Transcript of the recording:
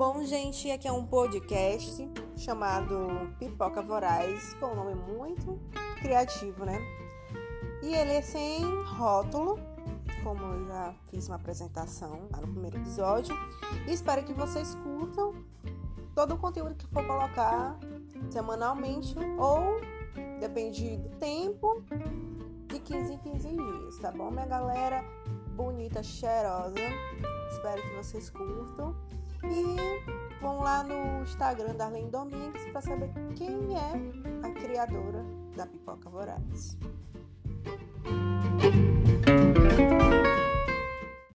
Bom, gente, aqui é um podcast chamado Pipoca Voraz, com um nome muito criativo, né? E ele é sem rótulo, como eu já fiz uma apresentação lá no primeiro episódio. E espero que vocês curtam todo o conteúdo que for colocar semanalmente ou, depende do tempo, de 15 em 15 dias, tá bom, minha galera? Bonita, cheirosa. Espero que vocês curtam. E vão lá no Instagram da Arlene Domingues para saber quem é a criadora da Pipoca Voraz.